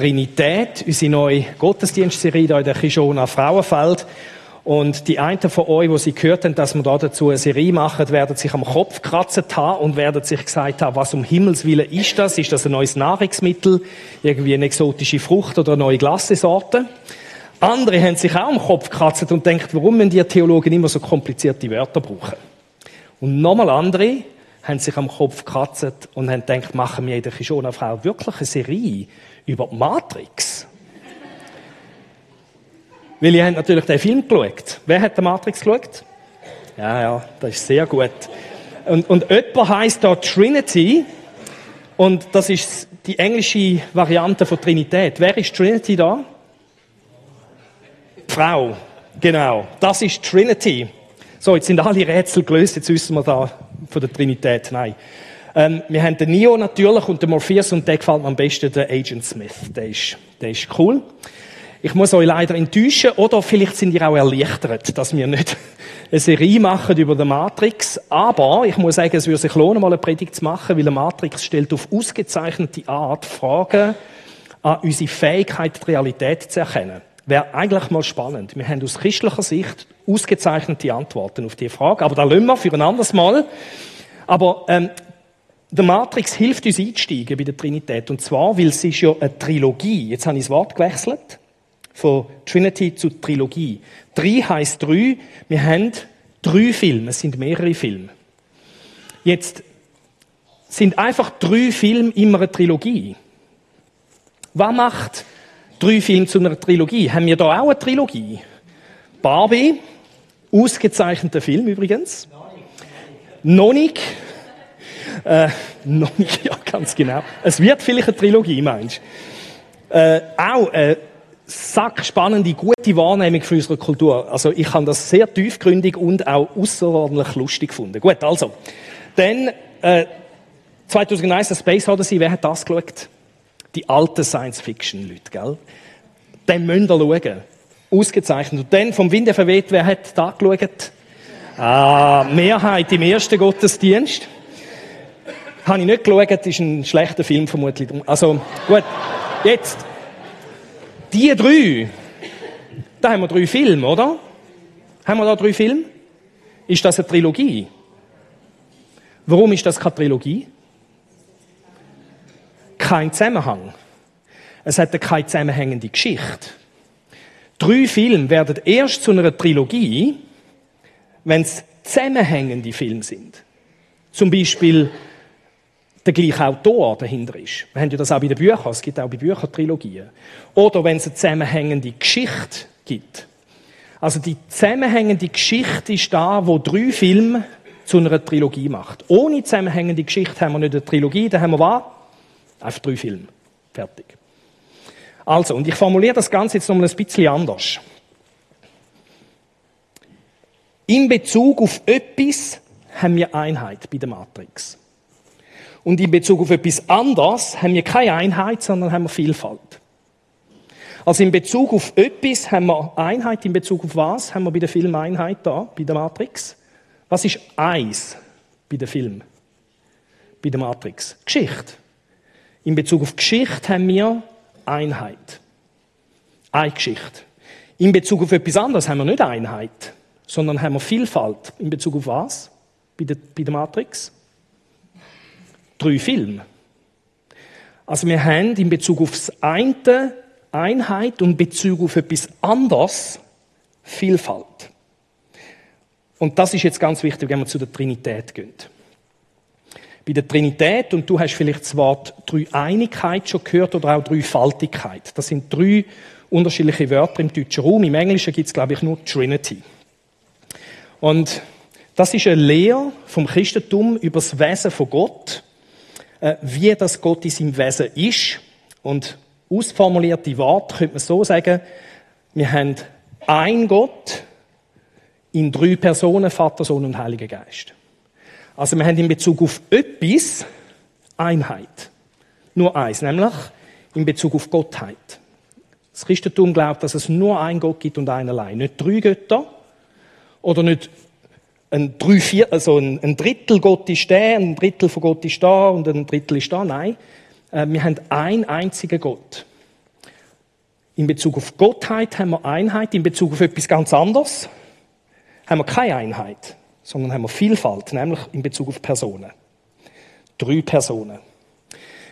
Trinität, unsere neue Gottesdienstserie hier in der Kishona Frauenfeld. Und die einen von euch, die sie gehört haben, dass wir da dazu eine Serie machen, werden sich am Kopf kratzen haben und werden sich gesagt haben, was um Himmels Willen ist das? Ist das ein neues Nahrungsmittel? Irgendwie eine exotische Frucht oder eine neue Glassesorte? Andere haben sich auch am Kopf gekratzt und denkt, warum müssen die Theologen immer so komplizierte Wörter brauchen? Und nochmal andere haben sich am Kopf gekratzt und haben gedacht, machen wir in der Kishona Frau wirklich eine Serie über Matrix? Weil ihr habt natürlich den Film geschaut. Wer hat den Matrix geschaut? Ja, ja, das ist sehr gut. Und, und jemand heisst da Trinity. Und das ist die englische Variante von Trinität. Wer ist Trinity da? Frau. Genau. Das ist Trinity. So, jetzt sind alle Rätsel gelöst. Jetzt wissen wir da von der Trinität. Nein. Ähm, wir haben den Neo natürlich und den Morpheus und der gefällt mir am besten, der Agent Smith. Der ist, der ist cool. Ich muss euch leider enttäuschen, oder vielleicht sind ihr auch erleichtert, dass wir nicht eine Serie machen über die Matrix. Aber ich muss sagen, es würde sich lohnen, mal eine Predigt zu machen, weil die Matrix stellt auf ausgezeichnete Art Fragen an unsere Fähigkeit, die Realität zu erkennen. Wäre eigentlich mal spannend. Wir haben aus christlicher Sicht ausgezeichnete Antworten auf diese Frage. Aber da lassen wir für ein anderes Mal. Aber ähm, der Matrix hilft uns einzusteigen bei der Trinität. Und zwar, weil es ist ja eine Trilogie. Jetzt habe ich das Wort gewechselt von Trinity zu Trilogie. Drei heißt drei. Wir haben drei Filme. Es sind mehrere Filme. Jetzt sind einfach drei Filme immer eine Trilogie. Was macht drei Filme zu einer Trilogie? Haben wir da auch eine Trilogie? Barbie, ausgezeichneter Film übrigens. Noch nicht. Äh, noch nicht, ja, ganz genau. Es wird vielleicht eine Trilogie, meinst du? Äh, auch äh, sackspannende, gute Wahrnehmung für unsere Kultur. Also ich habe das sehr tiefgründig und auch außerordentlich lustig gefunden. Gut, also. Dann, äh, 2001, Space Odyssey, wer hat das geschaut? Die alten Science-Fiction-Leute, gell? Den müsst ihr schauen. Ausgezeichnet. Und dann, vom Winde verweht, wer hat da geschaut? Ah, Mehrheit im ersten Gottesdienst. Habe ich nicht geschaut, ist ein schlechter Film vermutlich. Also, gut. Jetzt, die drei, da haben wir drei Filme, oder? Haben wir da drei Filme? Ist das eine Trilogie? Warum ist das keine Trilogie? Kein Zusammenhang. Es hat keine zusammenhängende Geschichte. Drei Filme werden erst zu einer Trilogie, wenn es zusammenhängende Filme sind. Zum Beispiel der gleiche Autor dahinter ist. Wir haben ja das auch bei den Büchern, es gibt auch bei Büchern Trilogien. Oder wenn es eine zusammenhängende Geschichte gibt. Also die zusammenhängende Geschichte ist da, wo drei Filme zu einer Trilogie macht. Ohne zusammenhängende Geschichte haben wir nicht eine Trilogie, da haben wir was? Einfach drei Filme. Fertig. Also, und ich formuliere das Ganze jetzt nochmal ein bisschen anders. In Bezug auf etwas haben wir Einheit bei der Matrix. Und in Bezug auf etwas anderes haben wir keine Einheit, sondern haben wir Vielfalt. Also in Bezug auf etwas haben wir Einheit, in Bezug auf was haben wir bei der Film Einheit da, bei der Matrix? Was ist eins bei dem Film? Bei der Matrix? Geschichte. In Bezug auf Geschichte haben wir Einheit. Eine Geschichte. In Bezug auf etwas anderes haben wir nicht Einheit, sondern haben wir Vielfalt. In Bezug auf was? Bei der, bei der Matrix? Drei Filme. Also wir haben in Bezug auf das eine Einheit und in Bezug auf etwas anderes Vielfalt. Und das ist jetzt ganz wichtig, wenn wir zu der Trinität gehen. Bei der Trinität, und du hast vielleicht das Wort Dreieinigkeit schon gehört oder auch Dreifaltigkeit. Das sind drei unterschiedliche Wörter im deutschen Raum. Im Englischen gibt es, glaube ich, nur Trinity. Und das ist eine Lehre vom Christentum über das Wesen von Gott wie das Gott in seinem Wesen ist. Und ausformulierte Worte könnte man so sagen, wir haben ein Gott in drei Personen, Vater, Sohn und Heiliger Geist. Also wir haben in Bezug auf etwas Einheit. Nur eins, nämlich in Bezug auf Gottheit. Das Christentum glaubt, dass es nur ein Gott gibt und ein allein. Nicht drei Götter oder nicht ein, drei, also ein, ein Drittel Gott ist der, ein Drittel von Gott ist da und ein Drittel ist da. Nein, äh, wir haben einen einzigen Gott. In Bezug auf Gottheit haben wir Einheit, in Bezug auf etwas ganz anderes haben wir keine Einheit, sondern haben wir Vielfalt, nämlich in Bezug auf Personen. Drei Personen.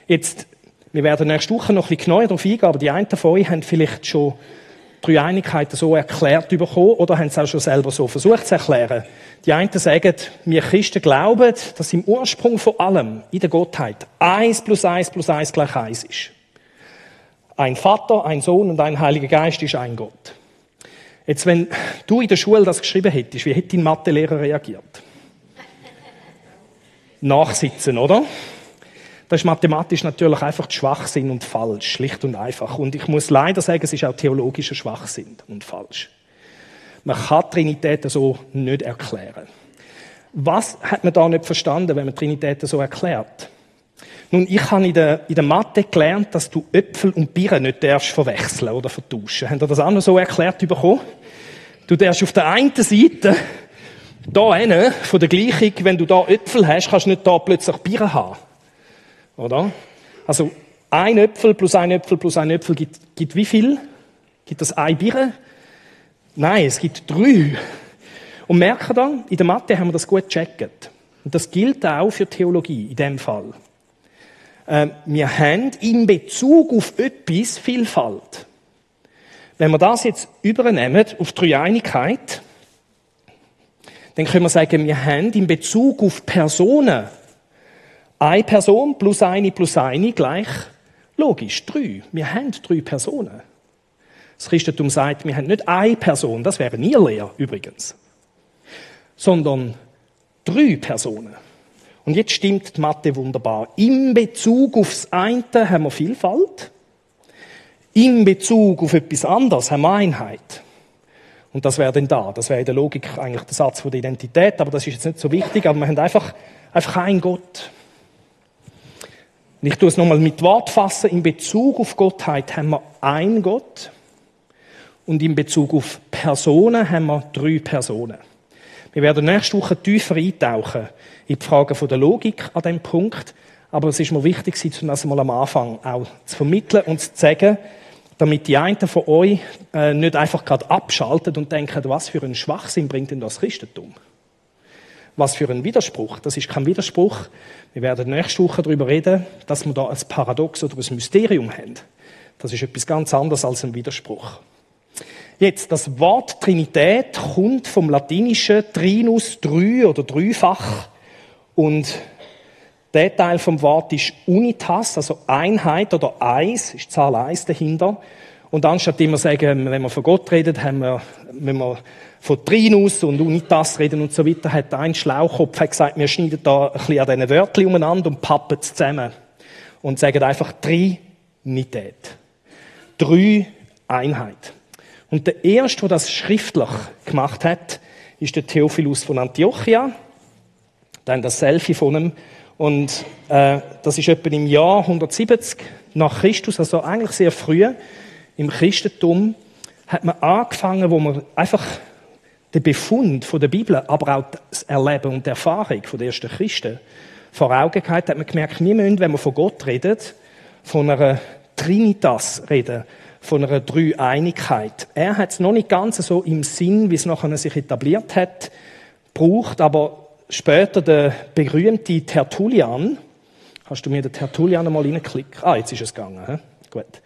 Jetzt, wir werden nächste Woche noch ein bisschen genauer darauf eingehen, aber die einen von euch haben vielleicht schon drei Einigkeiten so erklärt bekommen oder haben es auch schon selber so versucht zu erklären. Die einen sagen, wir Christen glauben, dass im Ursprung von allem, in der Gottheit, eins plus eins plus eins gleich eins ist. Ein Vater, ein Sohn und ein Heiliger Geist ist ein Gott. Jetzt, wenn du in der Schule das geschrieben hättest, wie hätte dein Mathelehrer reagiert? Nachsitzen, oder? Das ist mathematisch natürlich einfach Schwachsinn und falsch, schlicht und einfach. Und ich muss leider sagen, es ist auch theologischer Schwachsinn und falsch. Man kann Trinität so nicht erklären. Was hat man da nicht verstanden, wenn man Trinität so erklärt? Nun, ich habe in der, in der Mathe gelernt, dass du Äpfel und Birnen nicht darfst verwechseln oder vertauschen. Haben ihr das auch noch so erklärt bekommen? Du darfst auf der einen Seite da hinten, von der Gleichung, wenn du da Äpfel hast, kannst du nicht da plötzlich Birnen haben. Oder? Also, ein Äpfel plus ein Äpfel plus ein Äpfel gibt, gibt wie viel? Gibt das ein Birne? Nein, es gibt drei. Und merken dann, in der Mathe haben wir das gut gecheckt. Und das gilt auch für Theologie in dem Fall. Ähm, wir haben in Bezug auf etwas Vielfalt. Wenn wir das jetzt übernehmen auf die Dreieinigkeit, dann können wir sagen, wir haben in Bezug auf Personen eine Person plus eine plus eine gleich logisch drei. Wir haben drei Personen. Das Christentum sagt, wir haben nicht eine Person, das wäre nie leer übrigens, sondern drei Personen. Und jetzt stimmt die Mathe wunderbar. In Bezug aufs eine haben wir Vielfalt in Bezug auf etwas anderes haben wir Einheit. Und das wäre dann da. Das wäre in der Logik eigentlich der Satz der Identität, aber das ist jetzt nicht so wichtig. Aber wir haben einfach, einfach einen Gott. Und ich tue es nochmal mit Wort fassen. In Bezug auf Gottheit haben wir einen Gott. Und in Bezug auf Personen haben wir drei Personen. Wir werden nächste Woche tiefer eintauchen in die Fragen der Logik an diesem Punkt. Aber es ist mir wichtig, das mal am Anfang auch zu vermitteln und zu sagen, damit die einen von euch äh, nicht einfach gerade abschalten und denken, was für ein Schwachsinn bringt denn das Christentum? Was für ein Widerspruch? Das ist kein Widerspruch. Wir werden nächste Woche darüber reden, dass wir da ein Paradox oder ein Mysterium haben. Das ist etwas ganz anderes als ein Widerspruch. Jetzt, das Wort Trinität kommt vom latinischen Trinus, drei oder dreifach. Und der Teil vom Wort ist Unitas, also Einheit oder Eis, ist Zahl Eis dahinter. Und anstatt immer sagen, wenn wir von Gott reden, haben wir, wenn wir von Trinus und Unitas reden und so weiter, hat ein Schlaukopf gesagt, wir schneiden da ein bisschen an diesen Wörtchen umeinander und pappen es zusammen. Und sagen einfach Trinität. Drei Einheit. Und der erste, der das schriftlich gemacht hat, ist der Theophilus von Antiochia. Dann das Selfie von ihm und äh, das ist etwa im Jahr 170 nach Christus, also eigentlich sehr früh im Christentum, hat man angefangen, wo man einfach den Befund von der Bibel, aber auch das Erleben und die Erfahrung den ersten Christen vor Augen gehabt, hat man gemerkt, wir müssen, wenn man von Gott redet, von einer Trinitas reden, von einer Dreieinigkeit. Er hat es noch nicht ganz so im Sinn, wie es nachher sich etabliert hat, braucht, aber später der berühmte Tertullian, hast du mir den Tertullian einmal reingeklickt? Ah, jetzt ist es gegangen. He? Gut.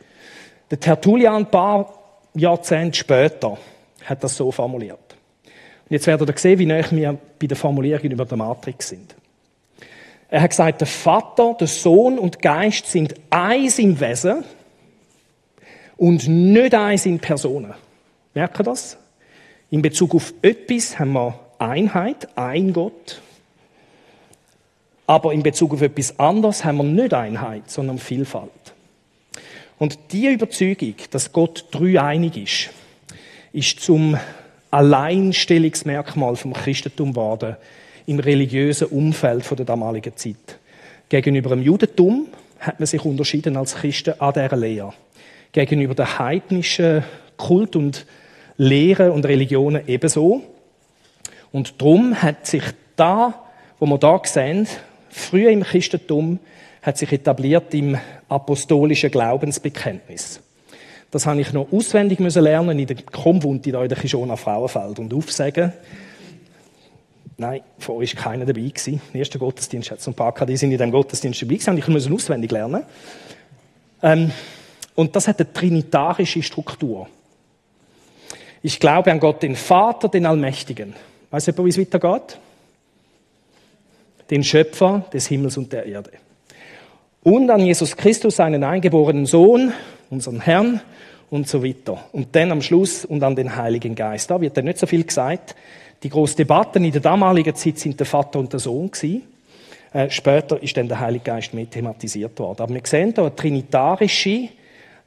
Der Tertullian, ein paar Jahrzehnte später, hat das so formuliert. Und jetzt werdet ihr sehen, wie nah wir bei der Formulierung über der Matrix sind. Er hat gesagt, der Vater, der Sohn und der Geist sind eins im Wesen und nicht eins in Personen. Merkt ihr das? In Bezug auf etwas haben wir Einheit, ein Gott. Aber in Bezug auf etwas anderes haben wir nicht Einheit, sondern Vielfalt. Und die Überzeugung, dass Gott dreieinig ist, ist zum Alleinstellungsmerkmal vom Christentum geworden im religiösen Umfeld der damaligen Zeit. Gegenüber dem Judentum hat man sich unterschieden als Christen an dieser Lehre. Gegenüber der heidnischen Kult und Lehren und Religionen ebenso. Und darum hat sich da, wo wir da sehen, früher im Christentum, hat sich etabliert im apostolischen Glaubensbekenntnis. Das habe ich noch auswendig müssen lernen in der Kommune da in der Kishona Frauenfeld und aufsagen. Nein, von euch war keiner dabei. Gewesen. Im ersten Gottesdienst hat es ein paar die sind in diesem Gottesdienst dabei gewesen. ich musste auswendig lernen. Ähm, und das hat eine trinitarische Struktur. Ich glaube an Gott, den Vater, den Allmächtigen. Weißt du, wie es weitergeht? Den Schöpfer des Himmels und der Erde. Und an Jesus Christus, seinen eingeborenen Sohn, unseren Herrn und so weiter. Und dann am Schluss und an den Heiligen Geist. Da wird dann nicht so viel gesagt. Die große Debatten in der damaligen Zeit sind der Vater und der Sohn gewesen. Äh, später ist dann der Heilige Geist mehr thematisiert worden. Aber wir sehen da eine trinitarische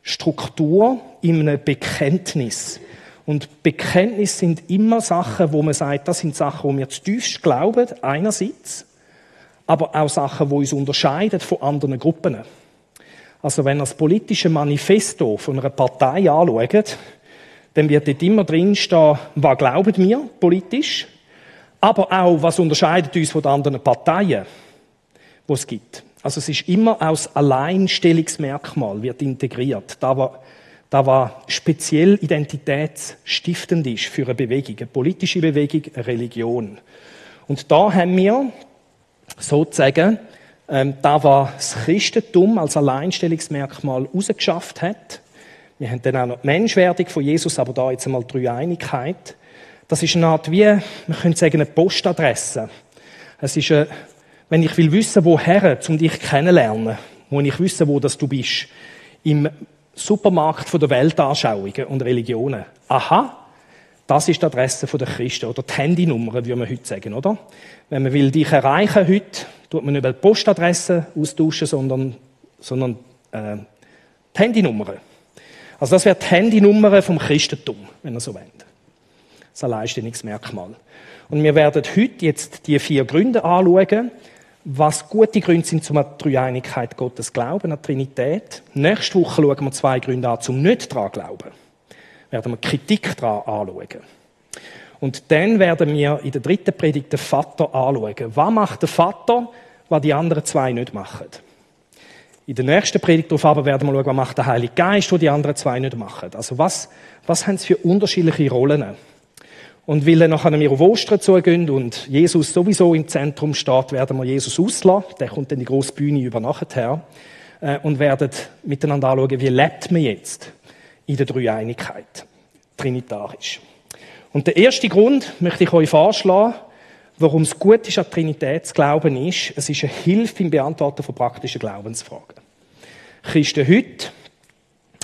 Struktur in einem Bekenntnis. Und Bekenntnis sind immer Sachen, wo man sagt, das sind Sachen, wo wir zutiefst glauben, einerseits, aber auch Sachen, die uns unterscheiden von anderen Gruppen. Also wenn ihr das politische Manifesto von einer Partei anschaut, dann wird dort immer drinstehen, was glauben wir politisch, aber auch, was unterscheidet uns von den anderen Parteien, die es gibt. Also es ist immer aus Alleinstellungsmerkmal wird integriert. Da war, da war speziell identitätsstiftend ist für eine Bewegung, eine politische Bewegung, eine Religion. Und da haben wir sozusagen, ähm, da war das Christentum als Alleinstellungsmerkmal rausgeschafft hat. Wir haben dann auch noch die Menschwerdung von Jesus, aber da jetzt einmal drei Einigkeit. Das ist eine Art wie, man könnte sagen, eine Postadresse. Es ist eine wenn ich will wissen, woher, um dich kennenlernen, muss ich wissen, wo das du bist. Im Supermarkt von der Weltanschauungen und Religionen. Aha, das ist die Adresse der Christen oder die Handynummer, wie man heute sagen, oder? Wenn man will dich erreichen heute, tut man nicht die Postadresse austauschen, sondern, sondern äh, die Handynummer. Also das wäre die Handynummer vom Christentum, wenn er so will. Das ist ein Alleinstellungsmerkmal. Und wir werden heute jetzt die vier Gründe anschauen, was gute Gründe sind zum Dreieinigkeit Gottes glauben, an die Trinität. Nächste Woche schauen wir zwei Gründe an, zum nicht daran glauben. Werden wir Kritik daran anschauen. Und dann werden wir in der dritten Predigt den Vater anschauen. Was macht der Vater, was die anderen zwei nicht machen? In der nächsten Predigt darauf aber werden wir schauen, was macht der Heilige Geist, was die anderen zwei nicht machen. Also was, was haben sie für unterschiedliche Rollen? Und weil nachher wir auf Ostern zugehen und Jesus sowieso im Zentrum steht, werden wir Jesus auslassen. Der kommt dann die grosse Bühne über nachher. Äh, und werden miteinander anschauen, wie lebt man jetzt in der Dreieinigkeit. Trinitarisch. Und der erste Grund möchte ich euch vorschlagen, warum es gut ist, an Trinität zu glauben, ist, es ist eine Hilfe im Beantworten von praktischen Glaubensfragen. Christen heute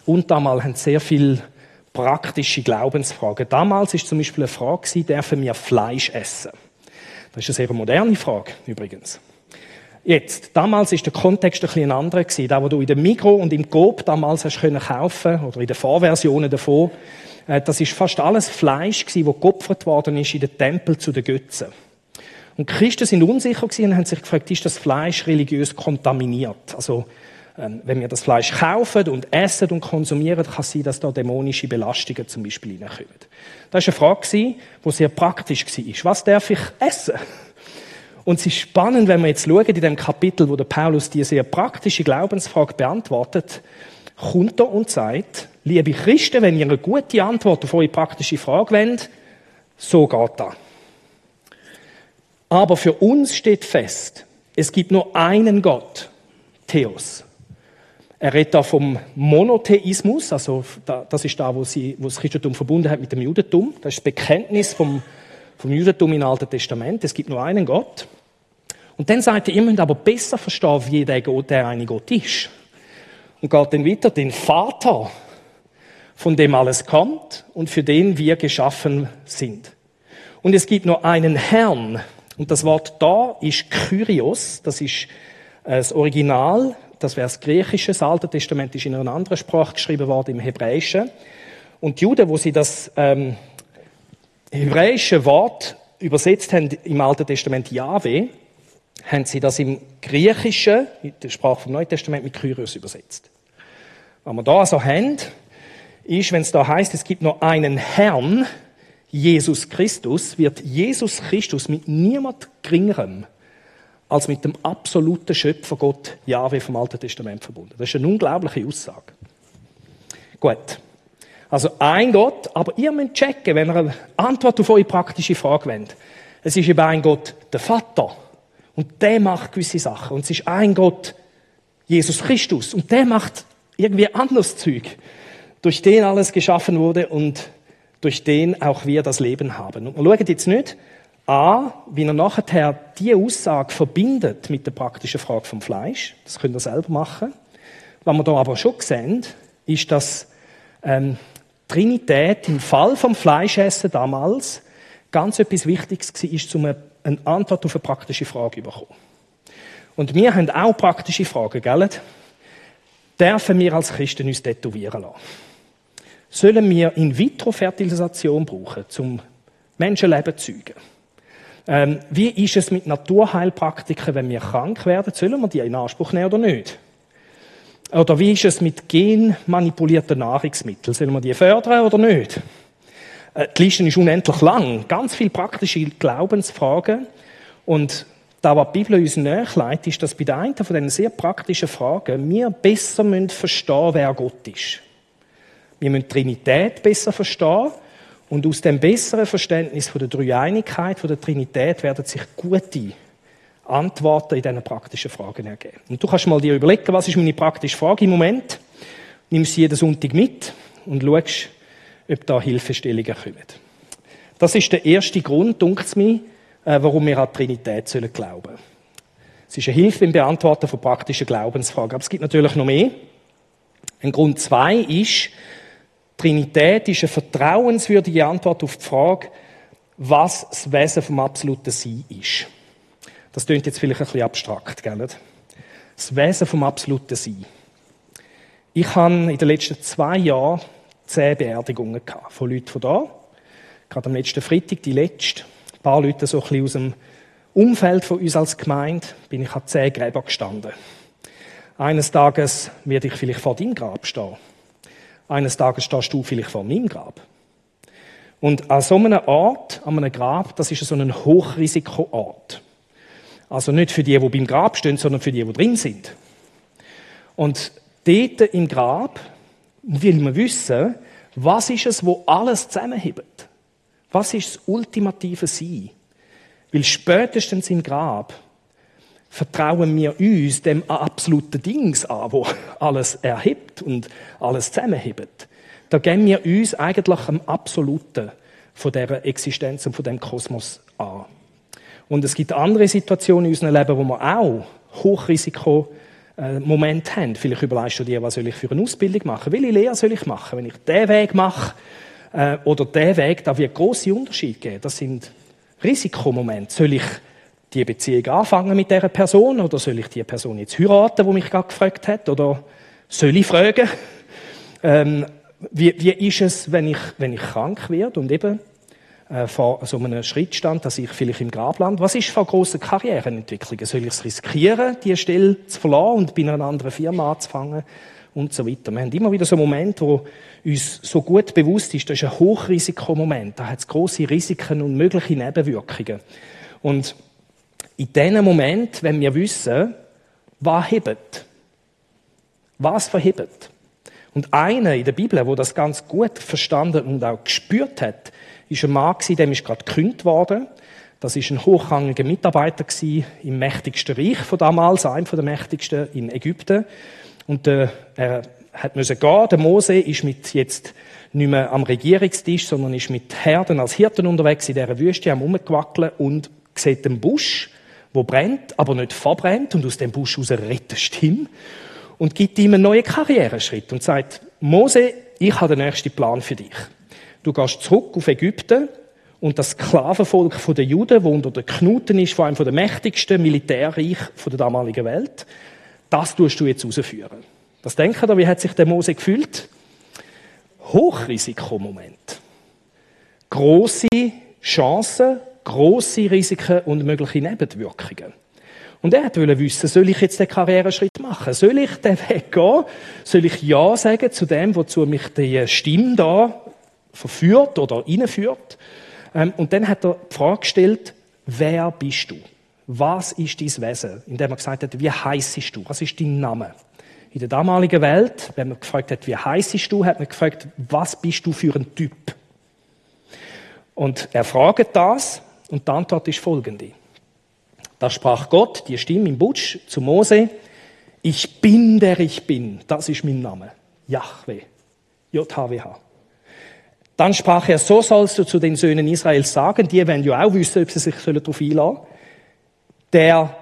und damals haben sehr viel praktische Glaubensfragen. Damals ist zum Beispiel eine Frage, dürfen wir Fleisch essen? Das ist eine sehr moderne Frage, übrigens. Jetzt, damals ist der Kontext ein bisschen anderer gewesen. Da, wo du in der Migro und im Coop damals hast können kaufen oder in den Vorversionen davon, äh, das ist fast alles Fleisch gewesen, wo geopfert worden ist in den Tempel zu den Götzen. Und Christen sind unsicher gewesen und haben sich gefragt, ist das Fleisch religiös kontaminiert? Also, ähm, wenn wir das Fleisch kaufen und essen und konsumieren, kann es sein, dass da dämonische Belastungen zum Beispiel hineinkommen. Das war eine Frage, die sehr praktisch war. Was darf ich essen? Und es ist spannend, wenn wir jetzt schauen, in dem Kapitel, wo der Paulus diese sehr praktische Glaubensfrage beantwortet, kommt er und sagt, liebe Christen, wenn ihr eine gute Antwort auf eure praktische Frage wollt, so geht das. Aber für uns steht fest, es gibt nur einen Gott, Theos. Er redet da vom Monotheismus, also das ist da, wo, sie, wo das Christentum verbunden hat mit dem Judentum. Das ist das Bekenntnis vom, vom Judentum im Alten Testament. Es gibt nur einen Gott. Und dann sagt er, ihr müsst aber besser verstehen, wie der Gott, der eine Gott ist. Und geht dann weiter, den Vater, von dem alles kommt und für den wir geschaffen sind. Und es gibt nur einen Herrn. Und das Wort da ist Kyrios, das ist äh, das Original das wäre das Griechische. Das Alte Testament ist in einer anderen Sprache geschrieben worden, im Hebräischen. Und die Juden, wo sie das ähm, hebräische Wort übersetzt haben im Alten Testament Yahweh, haben sie das im Griechischen, in der Sprache vom Neuen Testament, mit Kyrios übersetzt. Was wir da also haben, ist, wenn es da heißt, es gibt nur einen Herrn, Jesus Christus, wird Jesus Christus mit niemand geringerem als mit dem absoluten Schöpfer Gott Jahwe vom Alten Testament verbunden. Das ist eine unglaubliche Aussage. Gut. Also ein Gott, aber ihr müsst checken, wenn ihr eine Antwort auf eure praktische Frage wollt. Es ist eben ein Gott, der Vater. Und der macht gewisse Sachen. Und es ist ein Gott, Jesus Christus. Und der macht irgendwie anderes Zeug. Durch den alles geschaffen wurde und durch den auch wir das Leben haben. Und wir schauen jetzt nicht an, wie er nachher diese Aussage verbindet mit der praktischen Frage vom Fleisch. Das könnt ihr selber machen. Was wir da aber schon sehen, ist, dass ähm, Trinität im Fall vom Fleischessen damals ganz etwas Wichtiges war, um eine Antwort auf eine praktische Frage zu bekommen. Und wir haben auch praktische Fragen, gell? Dürfen wir als Christen uns tätowieren lassen? Sollen wir In-vitro-Fertilisation brauchen, zum Menschenleben zu zeugen? Ähm, wie ist es mit Naturheilpraktiken, wenn wir krank werden? Sollen wir die in Anspruch nehmen oder nicht? Oder wie ist es mit genmanipulierten Nahrungsmitteln? Sollen wir die fördern oder nicht? Äh, die Liste ist unendlich lang. Ganz viele praktische Glaubensfragen. Und da, was die Bibel uns nachleitet, ist, dass bei der einen von diesen sehr praktischen Fragen wir besser verstehen müssen, wer Gott ist. Wir müssen die Trinität besser verstehen. Und aus dem besseren Verständnis von der Dreieinigkeit, von der Trinität, werden sich gute Antworten in diesen praktischen Fragen ergeben. Und du kannst mal dir überlegen, was ist meine praktische Frage im Moment? Nimm sie jeden Sonntag mit und schaust, ob da Hilfestellungen kommen. Das ist der erste Grund, dunkt mir, äh, warum wir an die Trinität sollen glauben Es ist eine Hilfe im Beantworten von praktischen Glaubensfragen. Aber es gibt natürlich noch mehr. Ein Grund zwei ist, Trinität ist eine vertrauenswürdige Antwort auf die Frage, was das Wesen vom absoluten Sein ist. Das klingt jetzt vielleicht ein bisschen abstrakt, gell? Das Wesen vom absoluten Sein. Ich habe in den letzten zwei Jahren zehn Beerdigungen gehabt, von Leuten von da. Gerade am letzten Freitag, die letzte. Ein paar Leute so ein bisschen aus dem Umfeld von uns als Gemeinde, bin ich an zehn Gräber gestanden. Eines Tages werde ich vielleicht vor deinem Grab stehen. Eines Tages stehst du vielleicht vor meinem Grab. Und an so einem Ort, an einem Grab, das ist so ein Hochrisikoort. Also nicht für die, die beim Grab stehen, sondern für die, die drin sind. Und dort im Grab will man wissen, was ist es, wo alles zusammenhebt? Was ist das ultimative Sein? Weil spätestens im Grab vertrauen wir uns dem absoluten Dings an, wo alles erhebt und alles zusammenhebt. Da geben wir uns eigentlich am Absoluten von dieser Existenz und von dem Kosmos an. Und es gibt andere Situationen in unserem Leben, wo wir auch Hochrisiko Moment haben. Vielleicht überlegst du dir, was soll ich für eine Ausbildung machen? Welche Lehre soll ich machen? Wenn ich den Weg mache äh, oder den Weg, da wird große Unterschied geben. Das sind Risikomomente. Soll ich die Beziehung anfangen mit dieser Person oder soll ich die Person jetzt heiraten, wo mich gerade gefragt hat? Oder soll ich fragen? Ähm, wie, wie ist es, wenn ich, wenn ich krank werde und eben äh, vor so einem Schritt stand, dass ich vielleicht im Grab lande. Was ist vor grossen Karriereentwicklungen? Soll ich es riskieren, diese Stelle zu verlassen und bei einer anderen Firma anzufangen? Und so weiter. Wir haben immer wieder so Momente, wo uns so gut bewusst ist, das ist ein Hochrisikomoment. Da hat es grosse Risiken und mögliche Nebenwirkungen. Und in diesem Moment, wenn wir wissen, was hebt, was verhebt. Und einer in der Bibel, wo das ganz gut verstanden und auch gespürt hat, ist ein Mann gewesen, dem ist gerade gekündigt worden. Das ist ein hochrangiger Mitarbeiter gewesen, im mächtigsten Reich von damals, einem der mächtigsten in Ägypten. Und äh, er hat müssen gehen. Der Mose ist mit jetzt nicht mehr am Regierungstisch, sondern ist mit Herden als Hirten unterwegs in dieser Wüste am Umgewackeln und sieht den Busch, wo brennt, aber nicht verbrennt und aus dem Busch raus rettet Stimme und gibt ihm einen neuen Karriereschritt und sagt, Mose, ich habe den nächsten Plan für dich. Du gehst zurück auf Ägypten und das Sklavenvolk der Juden, wo unter den Knuten ist, vor allem von der mächtigsten Militärreich der damaligen Welt, das tust du jetzt rausführen. Was denken ihr, wie hat sich der Mose gefühlt? Hochrisikomoment. Große Chancen, große Risiken und mögliche Nebenwirkungen. Und er wollte wissen, soll ich jetzt den Karriereschritt machen? Soll ich den Weg gehen? Soll ich Ja sagen zu dem, wozu mich die Stimme da verführt oder einführt. Ähm, und dann hat er die Frage gestellt, wer bist du? Was ist dein Wesen? Indem er gesagt hat, wie heißest du? Was ist dein Name? In der damaligen Welt, wenn man gefragt hat, wie heiß bist du, hat man gefragt, was bist du für ein Typ? Und er fragt das und die Antwort ist folgende. Da sprach Gott, die Stimme im Butsch zu Mose, ich bin der ich bin, das ist mein Name, Yahweh, J-H-W-H. Dann sprach er, so sollst du zu den Söhnen Israels sagen, die werden ja auch wissen, ob sie sich darauf einlassen sollen, der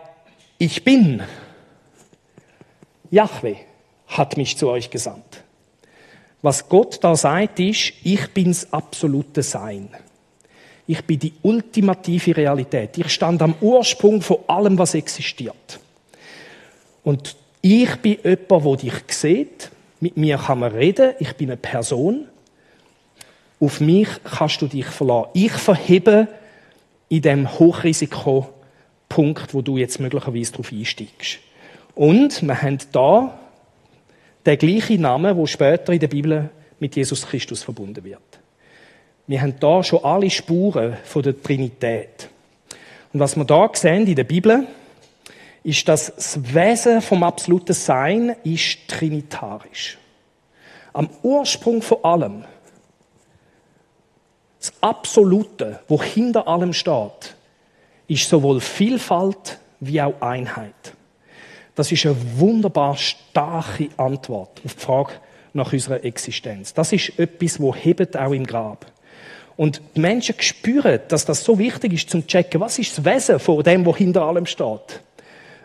ich bin, Yahweh, hat mich zu euch gesandt. Was Gott da sagt, ist, ich bin's absolute Sein. Ich bin die ultimative Realität. Ich stand am Ursprung von allem, was existiert. Und ich bin jemand, der dich sieht. Mit mir kann man reden. Ich bin eine Person. Auf mich kannst du dich verlassen. Ich verhebe in dem Hochrisikopunkt, wo du jetzt möglicherweise darauf einsteigst. Und wir haben da den gleichen Namen, wo später in der Bibel mit Jesus Christus verbunden wird. Wir haben da schon alle Spuren von der Trinität. Und was wir da sehen in der Bibel, ist, dass das Wesen vom absoluten Sein ist trinitarisch. Am Ursprung von allem, das Absolute, wo hinter allem steht, ist sowohl Vielfalt wie auch Einheit. Das ist eine wunderbar starke Antwort auf die Frage nach unserer Existenz. Das ist etwas, wo hebt auch im Grab. Und die Menschen spüren, dass das so wichtig ist, zum checken, was ist das Wesen von dem, was hinter allem steht.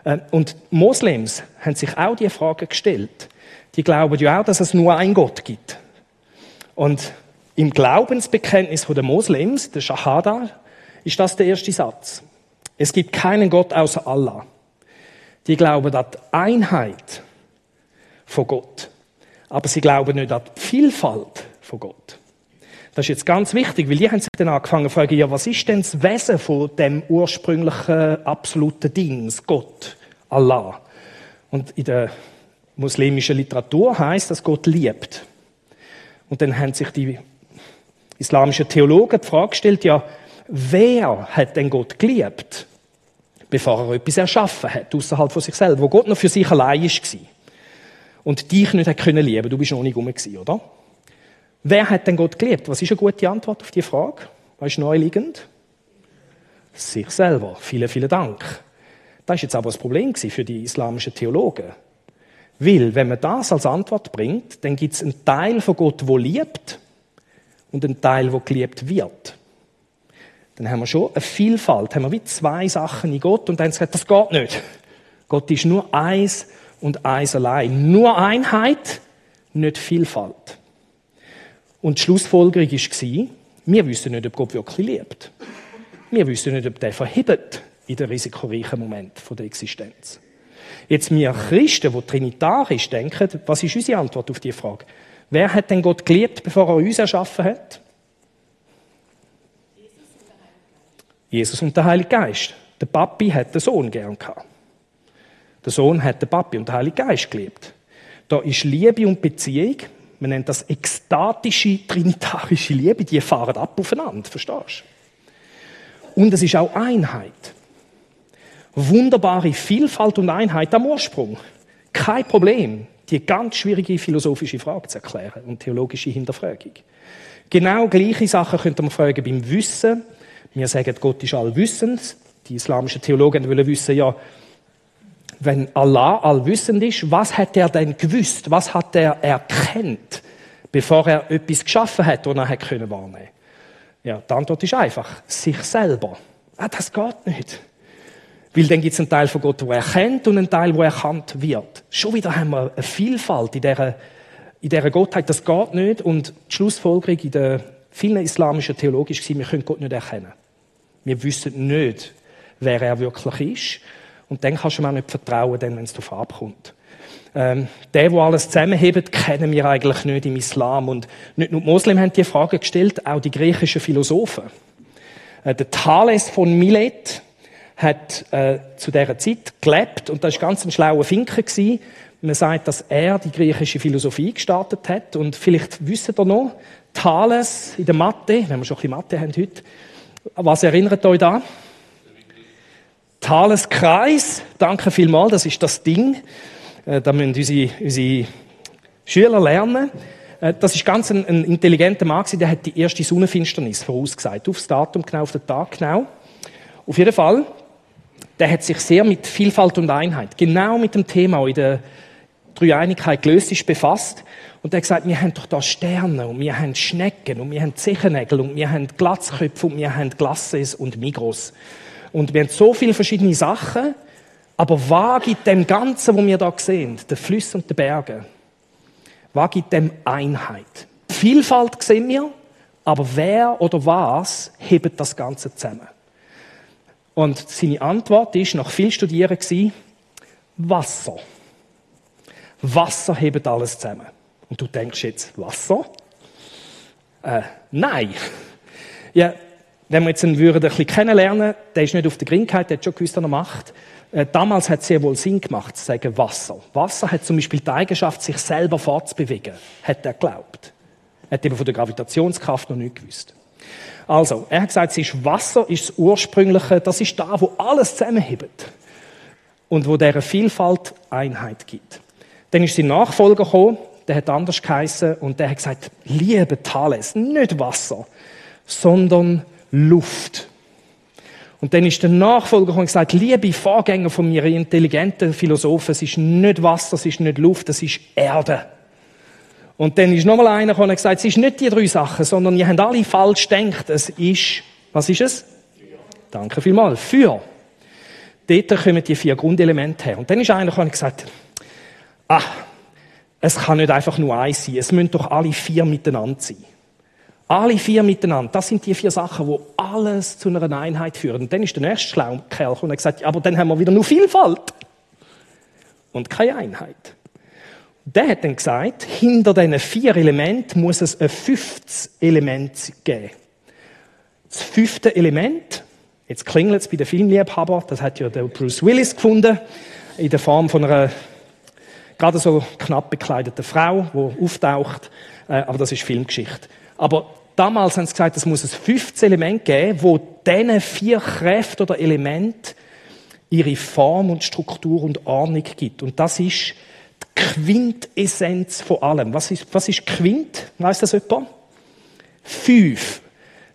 Ähm, und Moslems haben sich auch die Frage gestellt. Die glauben ja auch, dass es nur einen Gott gibt. Und im Glaubensbekenntnis der Moslems, der Shahada, ist das der erste Satz. Es gibt keinen Gott außer Allah. Die glauben an die Einheit von Gott. Aber sie glauben nicht an die Vielfalt von Gott. Das ist jetzt ganz wichtig, weil die haben sich dann angefangen zu fragen, ja, was ist denn das Wesen von dem ursprünglichen absoluten Dings, Gott, Allah? Und in der muslimischen Literatur heißt, dass Gott liebt. Und dann haben sich die islamischen Theologen die Frage gestellt, ja, wer hat denn Gott geliebt, bevor er etwas erschaffen hat, außerhalb von sich selbst, wo Gott noch für sich allein war und dich nicht hat können lieben, du bist noch nicht rum oder? Wer hat denn Gott geliebt? Was ist eine gute Antwort auf die Frage? Was ist neuliegend? Sich selber. Vielen, vielen Dank. Das ist jetzt aber das Problem für die islamischen Theologen. Weil, wenn man das als Antwort bringt, dann gibt es einen Teil von Gott, der liebt und einen Teil, der geliebt wird. Dann haben wir schon eine Vielfalt, haben wir wie zwei Sachen in Gott und dann sagt, das geht nicht. Gott ist nur eins und eins allein. Nur Einheit, nicht Vielfalt. Und die Schlussfolgerung war, wir wissen nicht, ob Gott wirklich liebt. Wir wissen nicht, ob der verhebt in den risikoreichen Moment der Existenz. Jetzt wir Christen, die trinitarisch denken, was ist unsere Antwort auf diese Frage? Wer hat denn Gott geliebt, bevor er uns erschaffen hat? Jesus und der Heilige Geist. Der Papi hat den Sohn gern gehabt. Der Sohn hat den Papi und den Heiligen Geist geliebt. Da ist Liebe und Beziehung man nennt das ekstatische, trinitarische Liebe, die fahren ab aufeinander, verstehst du? Und es ist auch Einheit. Wunderbare Vielfalt und Einheit am Ursprung. Kein Problem, die ganz schwierige philosophische Frage zu erklären und theologische Hinterfragung. Genau gleiche Sachen könnte man fragen beim Wissen. Wir sagen, Gott ist allwissend. Die islamischen Theologen wollen wissen, ja, wenn Allah allwissend ist, was hat er denn gewusst? Was hat er erkennt, bevor er etwas geschaffen hat und er hat können wahrnehmen? Ja, die Antwort ist einfach, sich selber. Ah, das geht nicht. Weil dann gibt es einen Teil von Gott, der erkennt und einen Teil, der erkannt wird. Schon wieder haben wir eine Vielfalt in dieser, in dieser Gottheit. Das geht nicht. Und die Schlussfolgerung in den vielen islamischen Theologen war, wir können Gott nicht erkennen. Wir wissen nicht, wer er wirklich ist. Und dann kannst du mir auch nicht vertrauen, wenn es darauf abkommt. Ähm, der, der alles zusammenhebt, kennen wir eigentlich nicht im Islam. Und nicht nur die Muslimen haben die Frage gestellt, auch die griechischen Philosophen. Äh, der Thales von Milet hat äh, zu dieser Zeit gelebt und das war ganz ein schlauer Finker. Gewesen. Man sagt, dass er die griechische Philosophie gestartet hat. Und vielleicht wisst ihr noch, Thales in der Mathe, wenn wir schon ein bisschen Mathe haben heute, was erinnert euch da? Thales Kreis, danke vielmals, das ist das Ding. Äh, da müssen unsere, unsere Schüler lernen. Äh, das ist ganz ein, ein intelligenter Mann der hat die erste Sonnenfinsternis vorausgesagt. Aufs Datum genau, auf den Tag genau. Auf jeden Fall, der hat sich sehr mit Vielfalt und Einheit, genau mit dem Thema in der Dreieinigkeit gelöst ist, befasst. Und er hat gesagt, wir haben doch da Sterne und wir haben Schnecken und wir haben Zechennägel und wir haben Glatzköpfe und wir haben Glasses und Migros. Und wir haben so viele verschiedene Sachen, aber was gibt dem Ganzen, was wir da sehen, den Flüssen und den Bergen, was gibt dem Einheit? Vielfalt sehen wir, aber wer oder was hebt das Ganze zusammen? Und seine Antwort ist nach viel Studieren gewesen, Wasser. Wasser hebt alles zusammen. Und du denkst jetzt, Wasser? Äh, nein. Ja, wenn wir jetzt einen würden ein bisschen kennenlernen, der ist nicht auf der Grinkheit, der hat schon gewusst, was er macht. Äh, damals hat es sehr wohl Sinn gemacht, zu sagen Wasser. Wasser hat zum Beispiel die Eigenschaft, sich selber fortzubewegen, hat er geglaubt. Er hat eben von der Gravitationskraft noch nicht gewusst. Also, er hat gesagt, es ist Wasser, ist das Ursprüngliche, das ist da, wo alles zusammenhebt. Und wo dieser Vielfalt Einheit gibt. Dann ist sein Nachfolger gekommen, der hat anders geheißen und der hat gesagt, liebe Thales, nicht Wasser, sondern Luft. Und dann ist der Nachfolger und gesagt, liebe Vorgänger von mir, intelligenten Philosophen, es ist nicht Wasser, es ist nicht Luft, es ist Erde. Und dann ist nochmal einer und gesagt, es ist nicht die drei Sachen, sondern ihr habt alle falsch gedacht. Es ist, was ist es? Danke vielmals. Für. Dort kommen die vier Grundelemente her. Und dann ist einer und gesagt, ah, es kann nicht einfach nur eins sein, es müssen doch alle vier miteinander sein. Alle vier miteinander, das sind die vier Sachen, wo alles zu einer Einheit führen. Und dann ist der nächste schlaue Kerl und hat gesagt, aber dann haben wir wieder nur Vielfalt und keine Einheit. Der hat dann gesagt, hinter diesen vier Elementen muss es ein fünftes Element geben. Das fünfte Element, jetzt klingelt es bei den Filmliebhabern, das hat ja Bruce Willis gefunden, in der Form von einer gerade so knapp bekleideten Frau, die auftaucht, äh, aber das ist Filmgeschichte. Aber damals haben sie gesagt, es muss ein fünftes Element geben, wo diesen vier Kräfte oder Elemente ihre Form und Struktur und Ordnung gibt. Und das ist die Quintessenz von allem. Was ist, was ist Quint? Weiss das jemand? Fünf.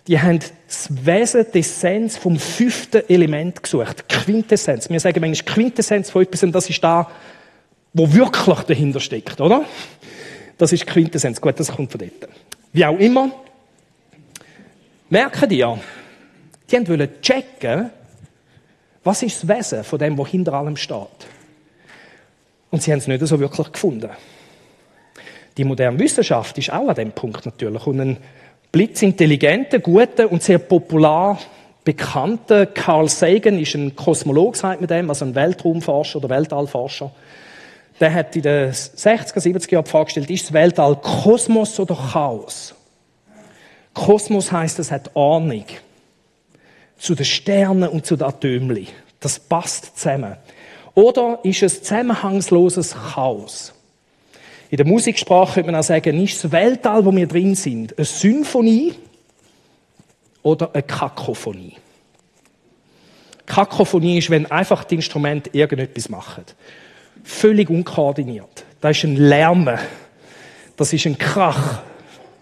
Die haben das Wesen, die Essenz vom fünften Element gesucht. Quintessenz. Wir sagen manchmal Quintessenz von etwas, und das ist da, wo wirklich dahinter steckt, oder? Das ist Quintessenz. Gut, das kommt von dort. Wie auch immer, merken ja, die wollen checken, was ist das Wesen von dem, was hinter allem steht. Und sie haben es nicht so wirklich gefunden. Die moderne Wissenschaft ist auch an dem Punkt natürlich. Und ein blitzintelligenter, guter und sehr popular bekannter Carl Sagan ist ein Kosmolog, sagt man dem, also ein Weltraumforscher oder Weltallforscher der hat in den 60er, 70er Jahren vorgestellt, ist das Weltall Kosmos oder Chaos? Kosmos heißt, es hat Ordnung. Zu den Sternen und zu den Atömli. Das passt zusammen. Oder ist es zusammenhangsloses Chaos? In der Musiksprache könnte man auch sagen, ist das Weltall, wo wir drin sind, eine Symphonie oder eine Kakophonie? Kakophonie ist, wenn einfach die Instrumente irgendetwas machen völlig unkoordiniert. Da ist ein Lärm. Das ist ein Krach.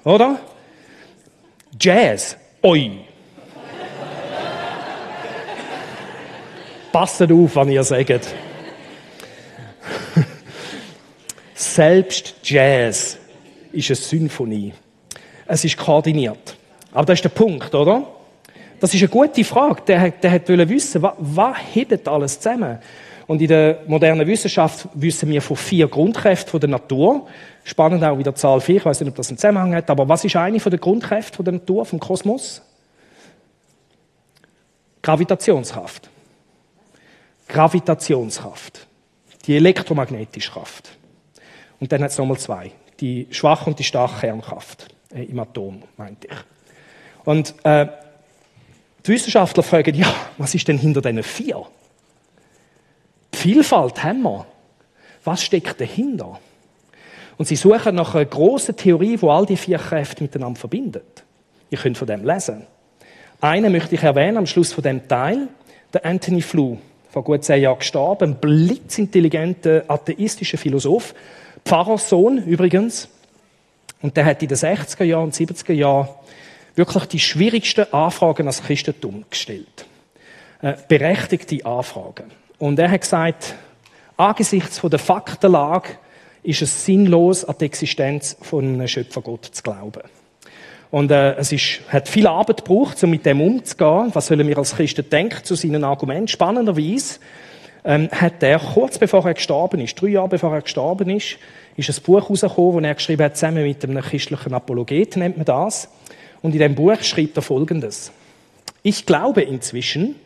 Oder? Jazz. Oi. Passt auf, was ihr sagt. Selbst Jazz ist eine Symphonie. Es ist koordiniert. Aber das ist der Punkt, oder? Das ist eine gute Frage. Der, der hat wissen, was, was hebt alles zusammen? Und in der modernen Wissenschaft wissen wir von vier Grundkräften der Natur. Spannend auch wieder Zahl 4, ich weiß nicht, ob das einen Zusammenhang hat, aber was ist eine von den Grundkräften der Natur, vom Kosmos? Gravitationskraft. Gravitationskraft. Die elektromagnetische Kraft. Und dann hat es nochmal zwei. Die schwache und die starke Kernkraft äh, im Atom, meinte ich. Und äh, die Wissenschaftler fragen, ja, was ist denn hinter diesen vier? Vielfalt haben wir. Was steckt dahinter? Und sie suchen nach einer grossen Theorie, wo all die vier Kräfte miteinander verbindet. Ihr könnt von dem lesen. Einen möchte ich erwähnen am Schluss von dem Teil, der Anthony Flew. vor gut zehn Jahren gestorben, ein blitzintelligenter atheistischer Philosoph, Pfarrerssohn übrigens. Und der hat in den 60er Jahren und 70er Jahren wirklich die schwierigsten Anfragen als Christentum gestellt. Äh, berechtigte Anfragen. Und er hat gesagt, angesichts der Faktenlage ist es sinnlos, an die Existenz von einem Schöpfergott zu glauben. Und äh, es ist, hat viel Arbeit gebraucht, um mit dem umzugehen. Was sollen wir als Christen denken zu seinen Argumenten? Spannenderweise ähm, hat er kurz bevor er gestorben ist, drei Jahre bevor er gestorben ist, ist ein Buch herausgekommen, das er geschrieben hat, zusammen mit einem christlichen Apologet, nennt man das. Und in dem Buch schreibt er Folgendes. Ich glaube inzwischen,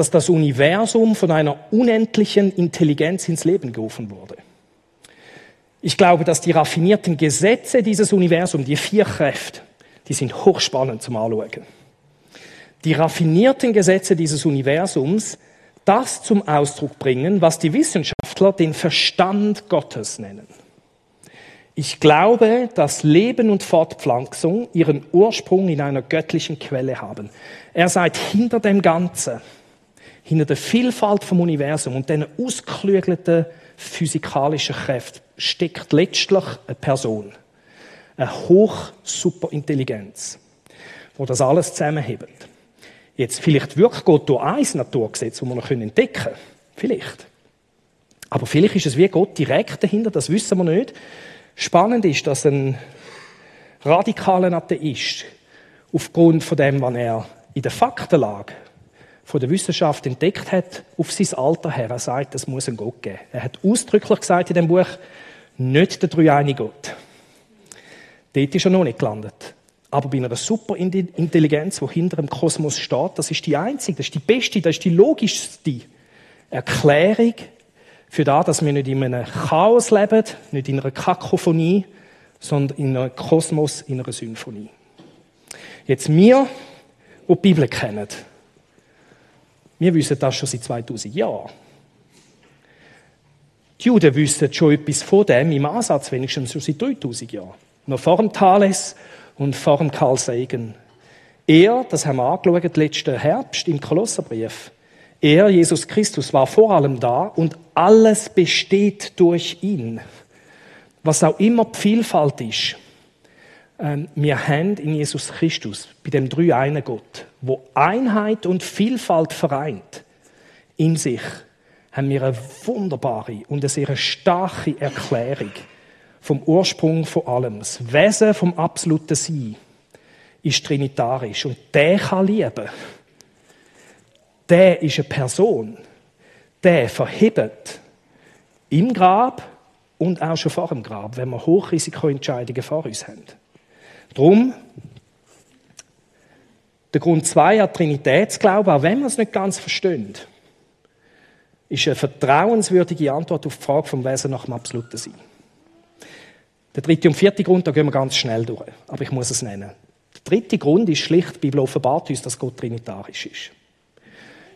dass das Universum von einer unendlichen Intelligenz ins Leben gerufen wurde. Ich glaube, dass die raffinierten Gesetze dieses Universums, die vier Kräfte, die sind hochspannend zum Anschauen. Die raffinierten Gesetze dieses Universums das zum Ausdruck bringen, was die Wissenschaftler den Verstand Gottes nennen. Ich glaube, dass Leben und Fortpflanzung ihren Ursprung in einer göttlichen Quelle haben. Er sagt hinter dem Ganzen, hinter der Vielfalt vom Universum und den ausgeklügelten physikalischen Kräften steckt letztlich eine Person eine Hochsuperintelligenz, wo das alles zusammenhebt. Jetzt vielleicht wirklich Gott durch ein Naturgesetz, das wir noch entdecken können. Vielleicht. Aber vielleicht ist es wie Gott direkt dahinter, das wissen wir nicht. Spannend ist, dass ein radikaler Atheist aufgrund von dem, was er in der Faktenlage von der Wissenschaft entdeckt hat, auf sein Alter her, er sagt, es muss einen Gott geben. Er hat ausdrücklich gesagt in dem Buch, nicht der dreieinige Gott. Dort ist er noch nicht gelandet. Aber bei einer Superintelligenz, die hinter dem Kosmos steht, das ist die einzige, das ist die beste, das ist die logischste Erklärung für das, dass wir nicht in einem Chaos leben, nicht in einer Kakophonie, sondern in einem Kosmos, in einer Symphonie. Jetzt wir, die die Bibel kennen, wir wissen das schon seit 2000 Jahren. Die Juden wissen schon etwas von dem, im Ansatz wenigstens schon seit 3000 Jahren. Noch vor dem Thales und vor dem Karl Sagan. Er, das haben wir angeschaut letzten Herbst im Kolosserbrief, er, Jesus Christus, war vor allem da und alles besteht durch ihn. Was auch immer die Vielfalt ist, wir haben in Jesus Christus, bei dem drei einen Gott, wo Einheit und Vielfalt vereint, in sich, haben wir eine wunderbare und eine sehr starke Erklärung vom Ursprung von allem. Das Wesen vom absoluten Sein ist trinitarisch und der kann lieben. Der ist eine Person. Der verhebt im Grab und auch schon vor dem Grab, wenn wir Hochrisikoentscheidungen vor uns haben. Drum der Grund zwei an Trinitätsglauben, auch wenn wir es nicht ganz verstehen, ist eine vertrauenswürdige Antwort auf die Frage vom Wesen nach dem absoluten Sein. Der dritte und vierte Grund, da gehen wir ganz schnell durch, aber ich muss es nennen. Der dritte Grund ist schlicht, die Bibel offenbart uns, dass Gott trinitarisch ist.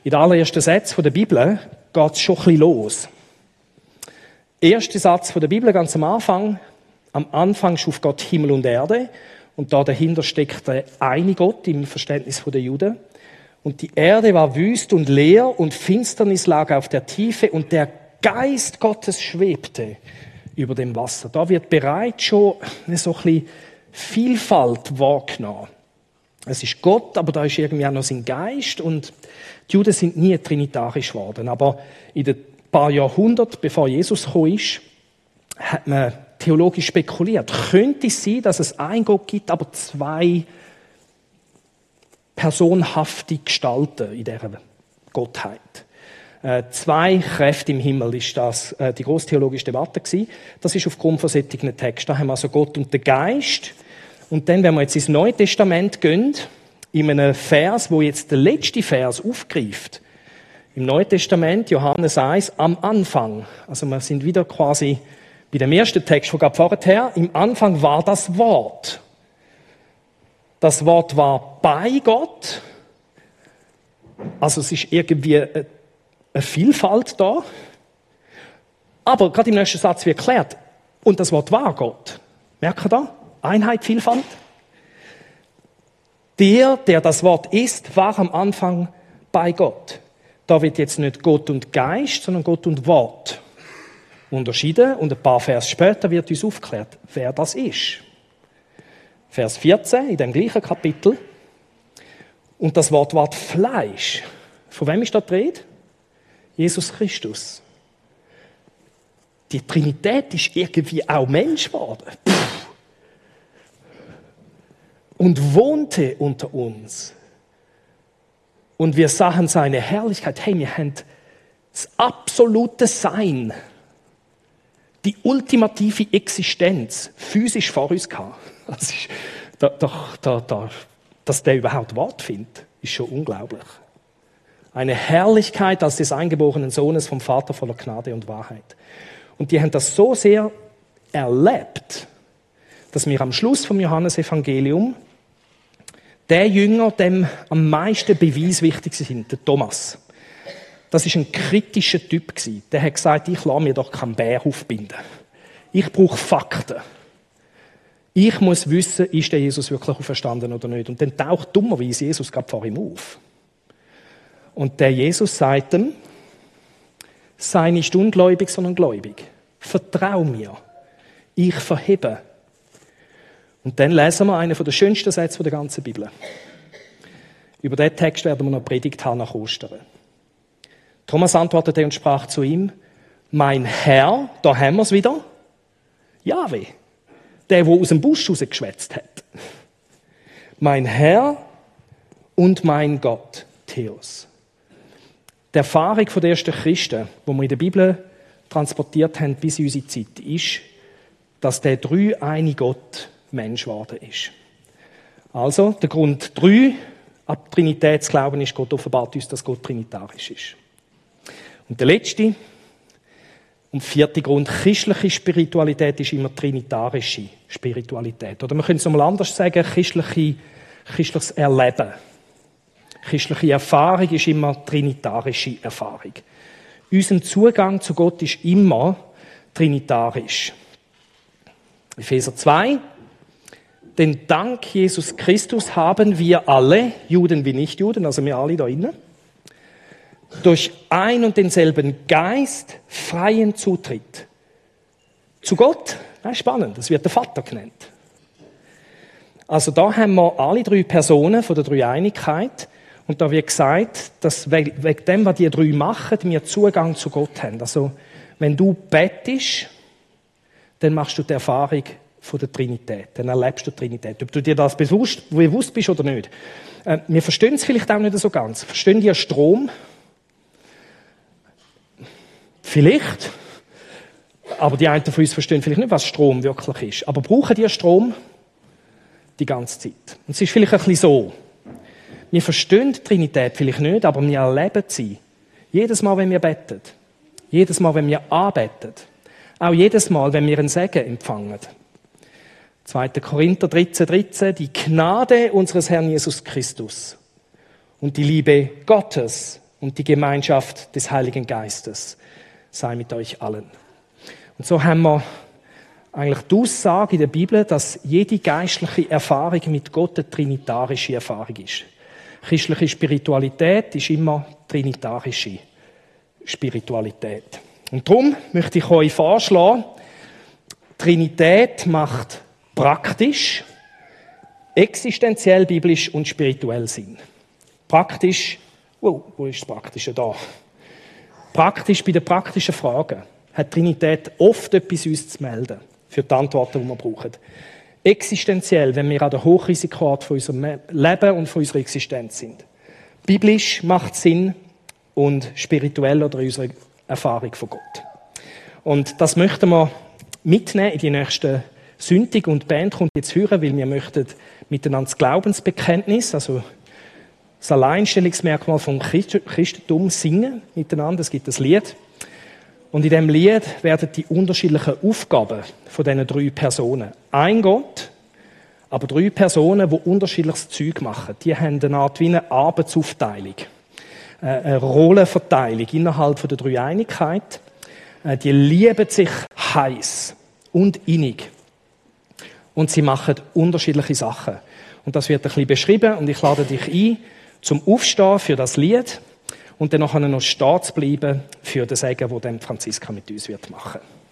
In den allerersten Sätzen der Bibel geht es schon ein bisschen los. Erster Satz der Bibel, ganz am Anfang. Am Anfang schuf Gott Himmel und Erde. Und da dahinter steckt der eine Gott im Verständnis der Juden. Und die Erde war wüst und leer und Finsternis lag auf der Tiefe und der Geist Gottes schwebte über dem Wasser. Da wird bereits schon so ein bisschen Vielfalt wahrgenommen. Es ist Gott, aber da ist irgendwie auch noch sein Geist und die Juden sind nie trinitarisch geworden. Aber in den paar Jahrhunderten, bevor Jesus gekommen ist, hat man theologisch spekuliert. Könnte es sein, dass es einen Gott gibt, aber zwei personhafte Gestalten in dieser Gottheit? Äh, zwei Kräfte im Himmel ist das äh, die großtheologische Debatte gewesen. Das ist aufgrund von solchen Texten. Da haben wir also Gott und den Geist. Und dann, wenn wir jetzt ins Neue Testament gehen, in einem Vers, wo jetzt der letzte Vers aufgreift, im Neuen Testament, Johannes 1, am Anfang. Also wir sind wieder quasi bei dem ersten Text von gerade vorher. Im Anfang war das Wort. Das Wort war bei Gott. Also es ist irgendwie eine Vielfalt da. Aber gerade im nächsten Satz wird erklärt, und das Wort war Gott. Merkt ihr da? Einheit, Vielfalt. Der, der das Wort ist, war am Anfang bei Gott. da wird jetzt nicht Gott und Geist, sondern Gott und Wort unterschieden. Und ein paar Vers später wird uns aufgeklärt, wer das ist. Vers 14 in dem gleichen Kapitel. Und das Wort Wort Fleisch. Von wem ist da die Rede? Jesus Christus. Die Trinität ist irgendwie auch Mensch geworden. Und wohnte unter uns. Und wir sahen seine Herrlichkeit. Hey, wir haben das absolute Sein, die ultimative Existenz physisch vor uns gehabt. Das ist, da, da, da, dass der überhaupt Wort findet, ist schon unglaublich. Eine Herrlichkeit als des eingeborenen Sohnes vom Vater voller Gnade und Wahrheit. Und die haben das so sehr erlebt, dass wir am Schluss vom Johannesevangelium der Jünger, dem am meisten Beweis wichtig sind, der Thomas. Das ist ein kritischer Typ gewesen. Der hat gesagt, ich lasse mir doch keinen Bär aufbinden. Ich brauche Fakten. Ich muss wissen, ist der Jesus wirklich auferstanden oder nicht. Und dann taucht dummerweise Jesus gerade vor ihm auf. Und der Jesus sagt ihm, sei nicht ungläubig, sondern gläubig. Vertrau mir. Ich verhebe. Und dann lesen wir einen der schönsten Sätze der ganzen Bibel. Über diesen Text werden wir noch Predigt haben nach Ostern. Thomas antwortete und sprach zu ihm, mein Herr, da haben wir es wieder, Jahwe, der, wo aus dem Busch rausgeschwätzt hat. Mein Herr und mein Gott, Theos. Die Erfahrung der ersten Christen, wo wir in der Bibel transportiert haben bis in unsere Zeit, ist, dass der drei eine Gott Mensch geworden ist. Also, der Grund drei ab Trinitätsglauben ist, Gott offenbart uns, dass Gott trinitarisch ist. Und der letzte und vierte Grund, christliche Spiritualität ist immer trinitarische Spiritualität. Oder man könnte es mal anders sagen, christliche, christliches Erleben. Christliche Erfahrung ist immer trinitarische Erfahrung. Unser Zugang zu Gott ist immer trinitarisch. Epheser 2. Denn dank Jesus Christus haben wir alle, Juden wie Nichtjuden, also wir alle da innen, durch ein und denselben Geist freien Zutritt zu Gott. Das spannend, das wird der Vater genannt. Also da haben wir alle drei Personen von der Dreieinigkeit und da wird gesagt, dass wegen dem, was die drei machen, wir Zugang zu Gott haben. Also wenn du bettest, dann machst du die Erfahrung von der Trinität, dann erlebst du die Trinität. Ob du dir das bewusst, bewusst bist oder nicht. Äh, wir verstehen es vielleicht auch nicht so ganz. Verstehen die Strom? Vielleicht. Aber die einen von uns verstehen vielleicht nicht, was Strom wirklich ist. Aber brauchen die Strom die ganze Zeit? Und es ist vielleicht ein bisschen so. Wir verstehen die Trinität vielleicht nicht, aber wir erleben sie. Jedes Mal, wenn wir beten. Jedes Mal, wenn wir anbeten. Auch jedes Mal, wenn wir einen Segen empfangen. 2. Korinther 13, 13. Die Gnade unseres Herrn Jesus Christus und die Liebe Gottes und die Gemeinschaft des Heiligen Geistes sei mit euch allen. Und so haben wir eigentlich die Aussage in der Bibel, dass jede geistliche Erfahrung mit Gott eine trinitarische Erfahrung ist. Christliche Spiritualität ist immer trinitarische Spiritualität. Und darum möchte ich euch vorschlagen, Trinität macht praktisch, existenziell, biblisch und spirituell Sinn. Praktisch, oh, wo ist das Praktische da? Praktisch bei den praktischen Fragen hat Trinität oft etwas uns zu melden für die Antworten, die wir brauchen. Existenziell, wenn wir an der Hochrisikoart von unserem Leben und von unserer Existenz sind. Biblisch macht Sinn und spirituell oder unsere Erfahrung von Gott. Und das möchten wir mitnehmen in die nächsten Sündig und die Band kommt jetzt hören, weil wir möchten miteinander das Glaubensbekenntnis, also das Alleinstellungsmerkmal vom Christentum singen miteinander. Es gibt ein Lied. Und in dem Lied werden die unterschiedlichen Aufgaben von diesen drei Personen. Ein Gott, aber drei Personen, die unterschiedliches Zeug machen. Die haben eine Art wie eine Arbeitsaufteilung, äh, eine Rollenverteilung innerhalb der Dreieinigkeit. Äh, die lieben sich heiß und innig. Und sie machen unterschiedliche Sachen. Und das wird ein bisschen beschrieben und ich lade dich ein, zum Aufstehen für das Lied. und dann noch stehen zu bleiben für den Segen, den dann Franziska mit uns machen wird.